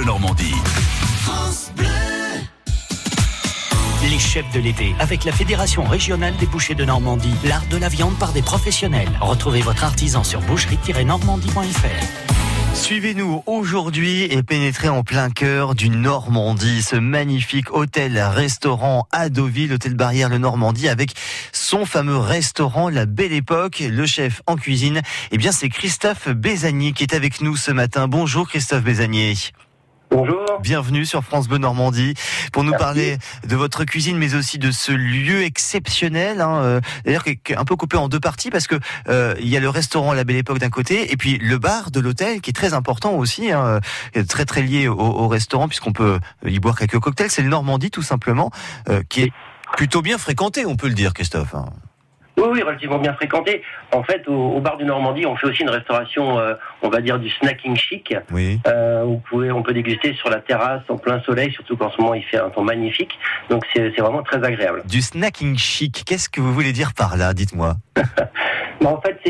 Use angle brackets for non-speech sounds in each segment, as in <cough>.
Bleu Normandie. Les chefs de l'été, avec la Fédération régionale des bouchers de Normandie, l'art de la viande par des professionnels. Retrouvez votre artisan sur boucherie-normandie.fr. Suivez-nous aujourd'hui et pénétrez en plein cœur du Normandie, ce magnifique hôtel-restaurant à Deauville, hôtel Barrière le Normandie, avec son fameux restaurant La Belle Époque. Le chef en cuisine, eh bien c'est Christophe Bézanier qui est avec nous ce matin. Bonjour Christophe Bézanier. Bonjour. Bienvenue sur France Bleu Normandie pour nous parler de votre cuisine, mais aussi de ce lieu exceptionnel. Hein, euh, D'ailleurs, qui est un peu coupé en deux parties parce que euh, il y a le restaurant La Belle Époque d'un côté et puis le bar de l'hôtel qui est très important aussi, hein, très très lié au, au restaurant puisqu'on peut y boire quelques cocktails. C'est le Normandie tout simplement, euh, qui est plutôt bien fréquenté, on peut le dire, Christophe. Hein. Oui, oui, relativement bien fréquenté. En fait, au, bar du Normandie, on fait aussi une restauration, euh, on va dire, du snacking chic. Oui. Euh, vous pouvez, on peut déguster sur la terrasse en plein soleil, surtout qu'en ce moment il fait un temps magnifique. Donc c'est vraiment très agréable. Du snacking chic, qu'est-ce que vous voulez dire par là Dites-moi. <laughs> Bah, en fait,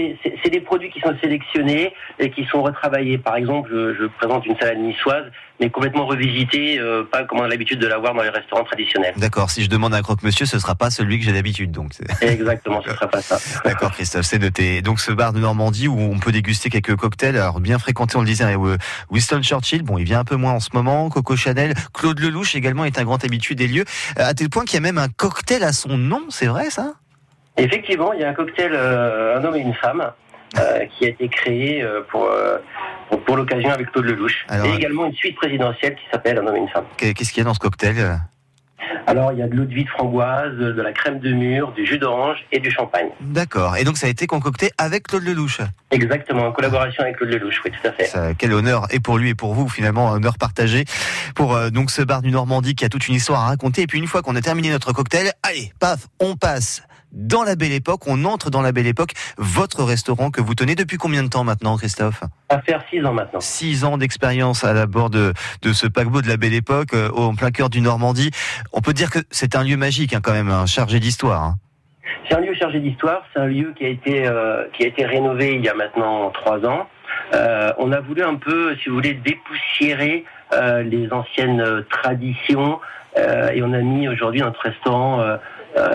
c'est des produits qui sont sélectionnés et qui sont retravaillés. Par exemple, je, je présente une salade niçoise, mais complètement revisitée, euh, pas comme on a l'habitude de la voir dans les restaurants traditionnels. D'accord. Si je demande un croque-monsieur, ce sera pas celui que j'ai d'habitude, donc. Exactement, ce <laughs> ça. <laughs> D'accord, Christophe, c'est noté. Donc, ce bar de Normandie où on peut déguster quelques cocktails, alors bien fréquentés, on le disait, euh, Winston Churchill, bon, il vient un peu moins en ce moment, Coco Chanel, Claude Lelouch également est un grand habitué des lieux, euh, à tel point qu'il y a même un cocktail à son nom, c'est vrai ça? Effectivement, il y a un cocktail euh, Un homme et une femme euh, qui a été créé euh, pour, euh, pour, pour l'occasion avec Claude Lelouch. Alors, et également une suite présidentielle qui s'appelle Un homme et une femme. Qu'est-ce qu'il y a dans ce cocktail? Alors, il y a de l'eau de vie de framboise, de la crème de mûre, du jus d'orange et du champagne. D'accord. Et donc, ça a été concocté avec Claude Lelouch. Exactement, en collaboration avec Claude Lelouch, oui, tout à fait. Ça, quel honneur et pour lui et pour vous finalement un honneur partagé pour euh, donc ce bar du Normandie qui a toute une histoire à raconter et puis une fois qu'on a terminé notre cocktail allez paf on passe dans la belle époque on entre dans la belle époque votre restaurant que vous tenez depuis combien de temps maintenant Christophe? Va faire six ans maintenant. Six ans d'expérience à la bord de, de ce paquebot de la belle époque euh, en plein cœur du Normandie on peut dire que c'est un lieu magique hein, quand même hein, chargé d'histoire hein. C'est un lieu chargé d'histoire, c'est un lieu qui a été euh, qui a été rénové il y a maintenant trois ans. Euh, on a voulu un peu, si vous voulez, dépoussiérer euh, les anciennes traditions et on a mis aujourd'hui notre restaurant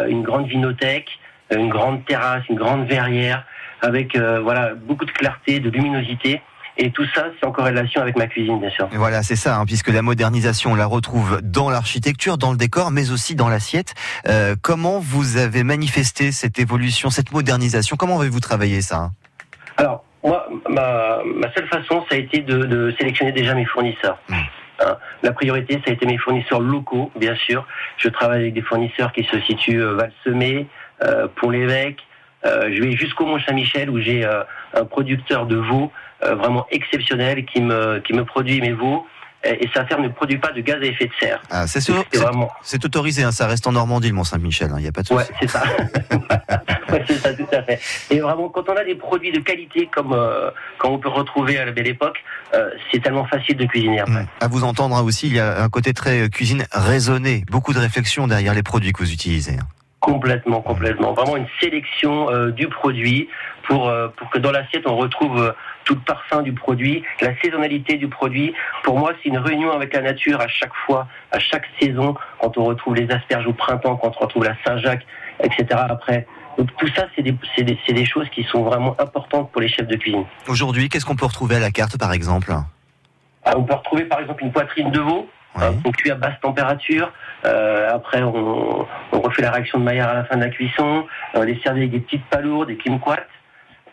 une grande vinothèque, une grande terrasse, une grande verrière avec euh, voilà beaucoup de clarté, de luminosité. Et tout ça, c'est en corrélation avec ma cuisine, bien sûr. Et Voilà, c'est ça, hein, puisque la modernisation, on la retrouve dans l'architecture, dans le décor, mais aussi dans l'assiette. Euh, comment vous avez manifesté cette évolution, cette modernisation? Comment avez-vous travaillé ça hein? Alors, moi, ma, ma seule façon, ça a été de, de sélectionner déjà mes fournisseurs. Mm. Hein, la priorité, ça a été mes fournisseurs locaux, bien sûr. Je travaille avec des fournisseurs qui se situent euh, Val-Semé, euh, Pont-l'Évêque. Euh, je vais jusqu'au Mont-Saint-Michel où j'ai euh, un producteur de veaux euh, vraiment exceptionnel qui me, qui me produit mes veaux. Et, sa ferme ne produit pas de gaz à effet de serre. ah, C'est sûr, C'est vraiment, c'est autorisé, hein, ça reste en Normandie, le Mont-Saint-Michel, il n'y a pas de souci. Ouais, c'est ça. <laughs> ouais, c'est ça, tout à fait. Et vraiment, quand on a des produits de qualité comme euh, comme on peut retrouver à la belle époque, euh, c'est tellement facile de cuisiner après. Mm. À vous entendre hein, aussi, il y a un côté très euh, cuisine raisonné, beaucoup de réflexion derrière les produits que vous utilisez. hein. Complètement, complètement. Vraiment une sélection euh, du produit pour euh, pour que dans l'assiette on retrouve euh, tout le parfum du produit, la saisonnalité du produit. Pour moi, c'est une réunion avec la nature à chaque fois, à chaque saison, quand on retrouve les asperges au printemps, quand on retrouve la Saint-Jacques, etc. Après. Donc tout ça, c'est des, des, des choses qui sont vraiment importantes pour les chefs de cuisine. Aujourd'hui, qu'est-ce qu'on peut retrouver à la carte, par exemple? Ah, on peut retrouver par exemple une poitrine de veau, Oui. hein, qu'on cuit à basse température. Euh, après, on, on refait la réaction de Maillard à la fin de la cuisson. On les servir avec des petites palourdes, des kumquats.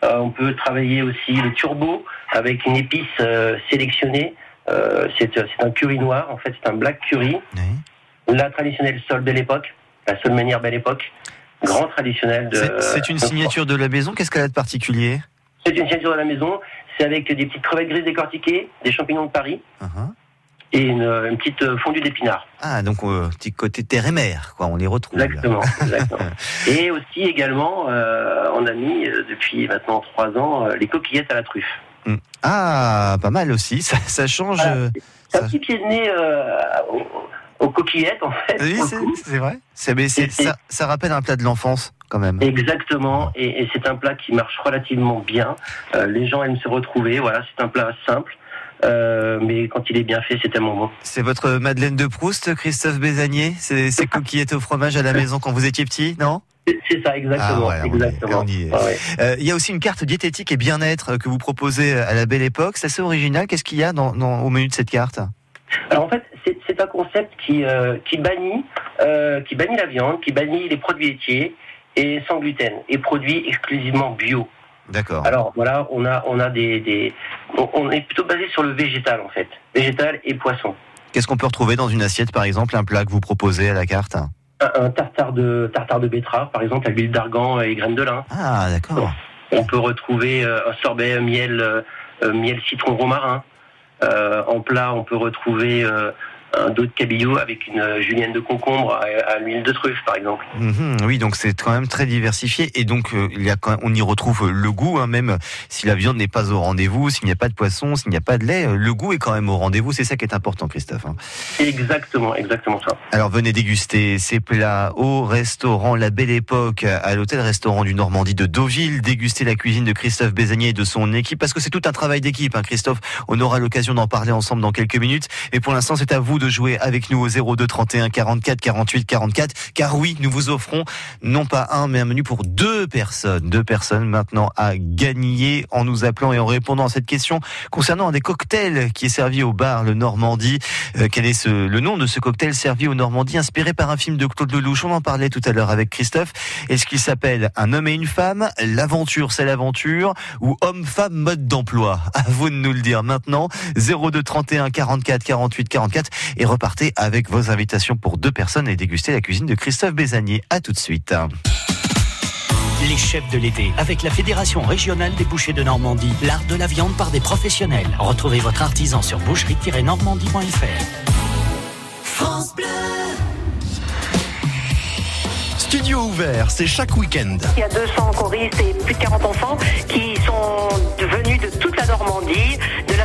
Euh, on peut travailler aussi le turbo avec une épice euh, sélectionnée. Euh, c'est un curry noir, en fait, c'est un black curry. Oui. La traditionnelle sol belle époque, la seule manière belle époque. Grand traditionnel de. C'est c'est une signature de la maison, qu'est-ce qu'elle a de particulier? C'est une signature de la maison. C'est avec des petites crevettes grises décortiquées, des champignons de Paris Uh-huh. Et une, une petite fondue d'épinards. Ah, donc euh, petit côté terre et mer, quoi, on les retrouve. Exactement, exactement. <laughs> Et aussi également, euh, on a mis euh, depuis maintenant trois ans euh, les coquillettes à la truffe. Mm. Ah, pas mal aussi, ça, ça change. Voilà. C'est un petit pied de nez euh, aux, aux coquillettes en fait. Oui, c'est vrai. Mais ça, ça rappelle un plat de l'enfance, quand même. Exactement, et, et c'est un plat qui marche relativement bien. Euh, les gens aiment se retrouver. Voilà, c'est un plat simple. Mais quand il est bien fait, c'est tellement bon. C'est votre Madeleine de Proust, Christophe Bézanier? C'est ces coquillettes <laughs> au fromage à la maison quand vous étiez petit, non? C'est ça, exactement. Ah. Euh, il y a aussi une carte diététique et bien-être que vous proposez à la belle époque. C'est assez original. Qu'est-ce qu'il y a dans, au menu de cette carte? Alors en fait, c'est un concept qui, euh, qui, bannit, euh, qui bannit la viande, qui bannit les produits laitiers et sans gluten et produits exclusivement bio. D'accord. Alors voilà, on a, on a des, des, on est plutôt basé sur le végétal en fait, végétal et poisson. Qu'est-ce qu'on peut retrouver dans une assiette, par exemple, un plat que vous proposez à la carte un tartare de tartare de betterave, par exemple, à l'huile d'argan et graines de lin. Ah, d'accord. On peut retrouver euh, un sorbet miel, euh, miel citron romarin. Euh, en plat, on peut retrouver un dos de cabillaud avec une euh, julienne de concombre à, l'huile de truffe, par exemple. Mhm, oui, donc c'est quand même très diversifié et donc euh, il y a quand on y retrouve le goût, hein, même si la viande n'est pas au rendez-vous, s'il n'y a pas de poisson, s'il n'y a pas de lait, euh, le goût est quand même au rendez-vous. C'est ça qui est important, Christophe. Hein. Exactement, exactement ça. Alors venez déguster ces plats au restaurant La Belle Époque, à l'hôtel-restaurant du Normandie de Deauville, déguster la cuisine de Christophe Bézanier et de son équipe, parce que c'est tout un travail d'équipe. Hein, Christophe, on aura l'occasion d'en parler ensemble dans quelques minutes. Et pour l'instant, c'est à vous de jouer avec nous au 02 31 44 48 44. Car oui, nous vous offrons non pas un, mais un menu pour deux personnes. Deux personnes maintenant à gagner en nous appelant et en répondant à cette question concernant des cocktails qui est servi au bar Le Normandie. Euh, quel est le nom de ce cocktail servi au Normandie, inspiré par un film de Claude Lelouch? On en parlait tout à l'heure avec Christophe. Est-ce qu'il s'appelle Un homme et une femme L'aventure, c'est l'aventure Ou homme-femme mode d'emploi? À vous de nous le dire maintenant. 02 31 44 48 44 et repartez avec vos invitations pour deux personnes et déguster la cuisine de Christophe Bézanier. À tout de suite. Les chefs de l'été, avec la Fédération régionale des bouchers de Normandie, l'art de la viande par des professionnels. Retrouvez votre artisan sur boucherie-normandie.fr. France Bleu Studio ouvert, c'est chaque week-end. Il y a 200 choristes et plus de 40 enfants qui sont venus de toute la Normandie,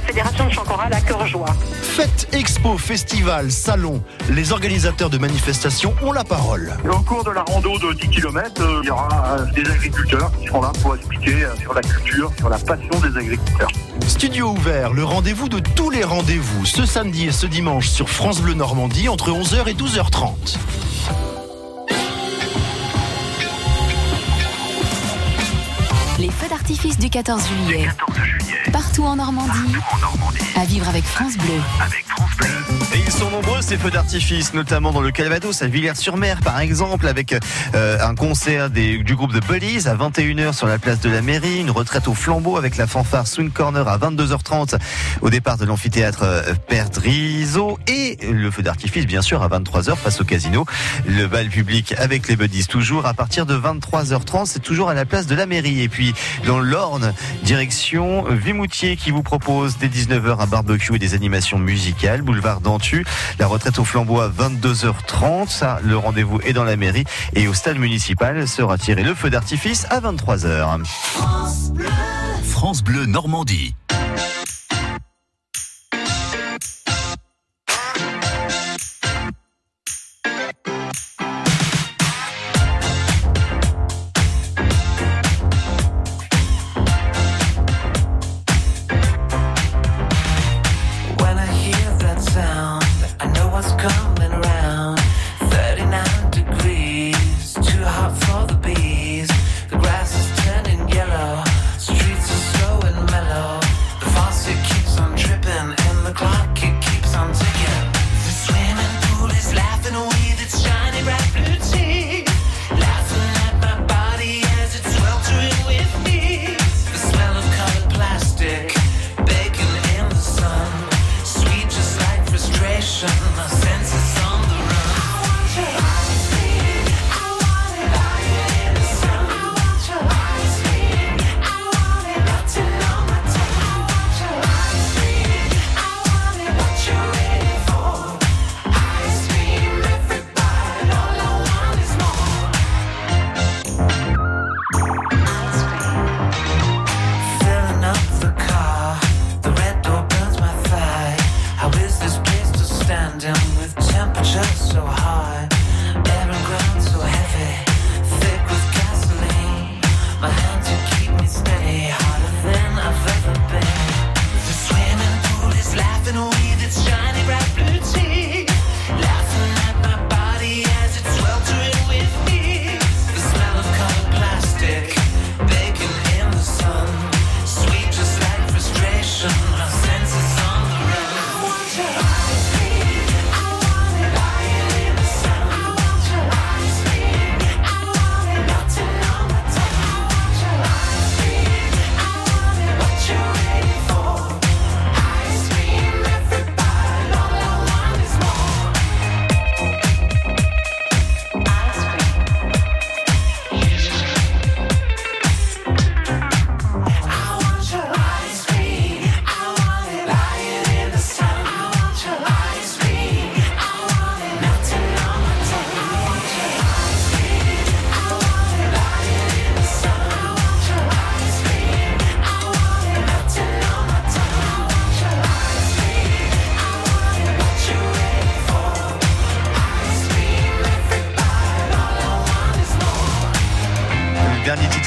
Fédération de chant choral à Cœur-Joie. Fête, expo, festival, salon, les organisateurs de manifestations ont la parole. Au cours de la rando de 10 km, euh, il y aura euh, des agriculteurs qui seront là pour expliquer euh, sur la culture, sur la passion des agriculteurs. Studio ouvert, le rendez-vous de tous les rendez-vous, ce samedi et ce dimanche sur France Bleu Normandie entre 11h et 12h30. Les feux d'artifice du 14 juillet. Partout en Normandie. À vivre avec France Bleu. Et ils sont nombreux ces feux d'artifice, notamment dans le Calvados, à Villers-sur-Mer par exemple, avec euh, un concert du groupe de Buddies à 21h sur la place de la mairie, une retraite au flambeau avec la fanfare Swing Corner à 22h30 au départ de l'amphithéâtre euh, Perdriso et le feu d'artifice bien sûr à 23h face au casino. Le bal public avec les Buddies toujours à partir de 23h30, c'est toujours à la place de la mairie. Et puis dans l'Orne, direction Vimoutier qui vous propose dès 19h un barbecue et des animations musicales, boulevard d'Antu, la retraite au flambeau à 22h30, ça le rendez-vous est dans la mairie et au stade municipal sera tiré le feu d'artifice à 23h. France Bleu, France Bleu Normandie. hot for the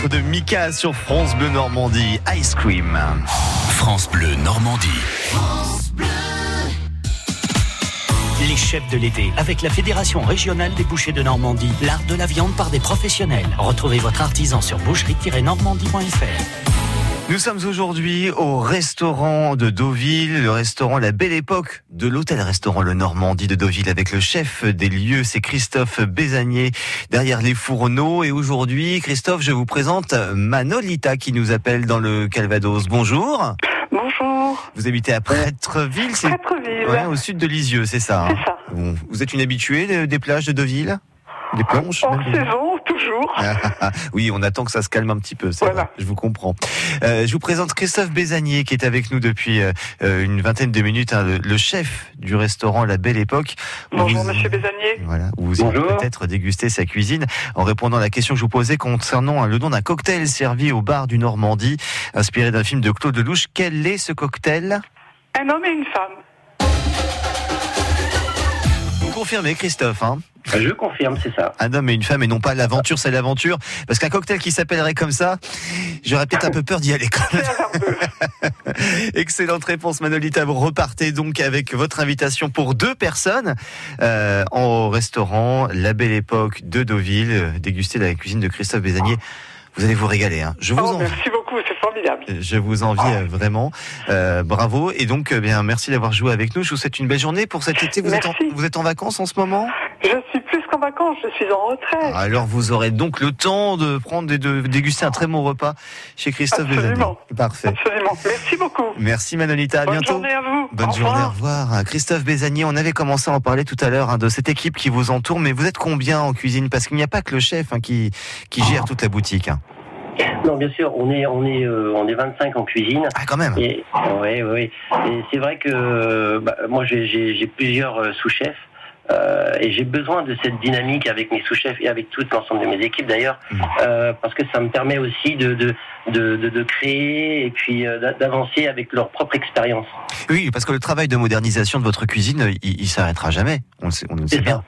titre de Mika sur France Bleu Normandie, Ice Cream. France Bleu Normandie. Les chefs de l'été avec la Fédération régionale des bouchers de Normandie. L'art de la viande par des professionnels. Retrouvez votre artisan sur boucherie-normandie.fr. Nous sommes aujourd'hui au restaurant de Deauville, le restaurant La Belle Époque de l'hôtel-restaurant Le Normandie de Deauville avec le chef des lieux, c'est Christophe Bézanier derrière les fourneaux. Et aujourd'hui, Christophe, je vous présente Manolita qui nous appelle dans le Calvados. Bonjour. Bonjour. Vous habitez à Prêtreville, c'est Prêtreville. Ouais, au sud de Lisieux, c'est ça. Hein c'est ça. Vous êtes une habituée des plages de Deauville? Des planches saison, toujours. oui, on attend que ça se calme un petit peu. Voilà. je vous comprends. Euh, je vous présente Christophe Bézanier qui est avec nous depuis euh, euh, une vingtaine de minutes, hein, le, chef du restaurant La Belle Époque. Bonjour, Monsieur Bézanier. Voilà, vous allez peut-être déguster sa cuisine en répondant à la question que je vous posais concernant hein, le nom d'un cocktail servi au bar du Normandie, inspiré d'un film de Claude Lelouch. Quel est ce cocktail? Un homme et une femme. Confirmez, Christophe hein je confirme, c'est ça. Un homme et une femme et non pas l'aventure, c'est l'aventure. Parce qu'un cocktail qui s'appellerait comme ça, j'aurais peut-être un peu peur d'y aller quand même. <laughs> Excellente réponse Manolita, vous repartez donc avec votre invitation pour deux personnes euh, au restaurant La Belle Époque de Deauville, euh, déguster la cuisine de Christophe Bézanier. Vous allez vous régaler. Hein. Je vous oh, Merci beaucoup, formidable. Je vous envie euh, vraiment. Euh, bravo. Et donc, bien, merci d'avoir joué avec nous. Je vous souhaite une belle journée pour cet été. Vous, êtes en, vous êtes en vacances en ce moment? Je suis plus qu'en vacances, je suis en retraite. Alors, vous aurez donc le temps de prendre et de déguster un très bon repas chez Christophe Absolument. Parfait. Absolument. Merci beaucoup. Merci Manolita. À Bonne bientôt. journée à vous. Bonne journée. Au revoir. Christophe Bézanier, on avait commencé à en parler tout à l'heure hein, de cette équipe qui vous entoure, mais vous êtes combien en cuisine? Parce qu'il n'y a pas que le chef hein, qui, qui gère toute la boutique. Hein. Non, bien sûr, on est on est euh, on est 25 en cuisine. Ah, quand même. Et, ouais, ouais. Et c'est vrai que bah, moi j'ai plusieurs euh, sous-chefs. Euh, et j'ai besoin de cette dynamique avec mes sous-chefs et avec tout l'ensemble de mes équipes d'ailleurs, mm. euh, parce que ça me permet aussi de, de, de, de créer et puis euh, d'avancer avec leur propre expérience. Oui, parce que le travail de modernisation de votre cuisine, il, il s'arrêtera jamais. On le sait, on le sait bien.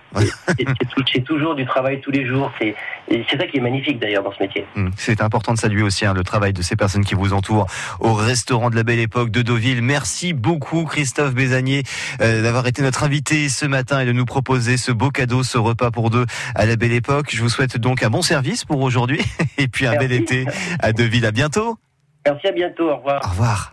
c'est toujours du travail tous les jours. C'est ça qui est magnifique d'ailleurs dans ce métier. Mm. C'est important de saluer aussi hein, le travail de ces personnes qui vous entourent au restaurant de la Belle Époque de Deauville. Merci beaucoup Christophe Bézanier d'avoir été notre invité ce matin et de nous proposer ce beau cadeau, ce repas pour deux à la belle époque. Je vous souhaite donc un bon service pour aujourd'hui <laughs> et puis un bel été à Deville. À bientôt. Merci, à bientôt. Au revoir. Au revoir.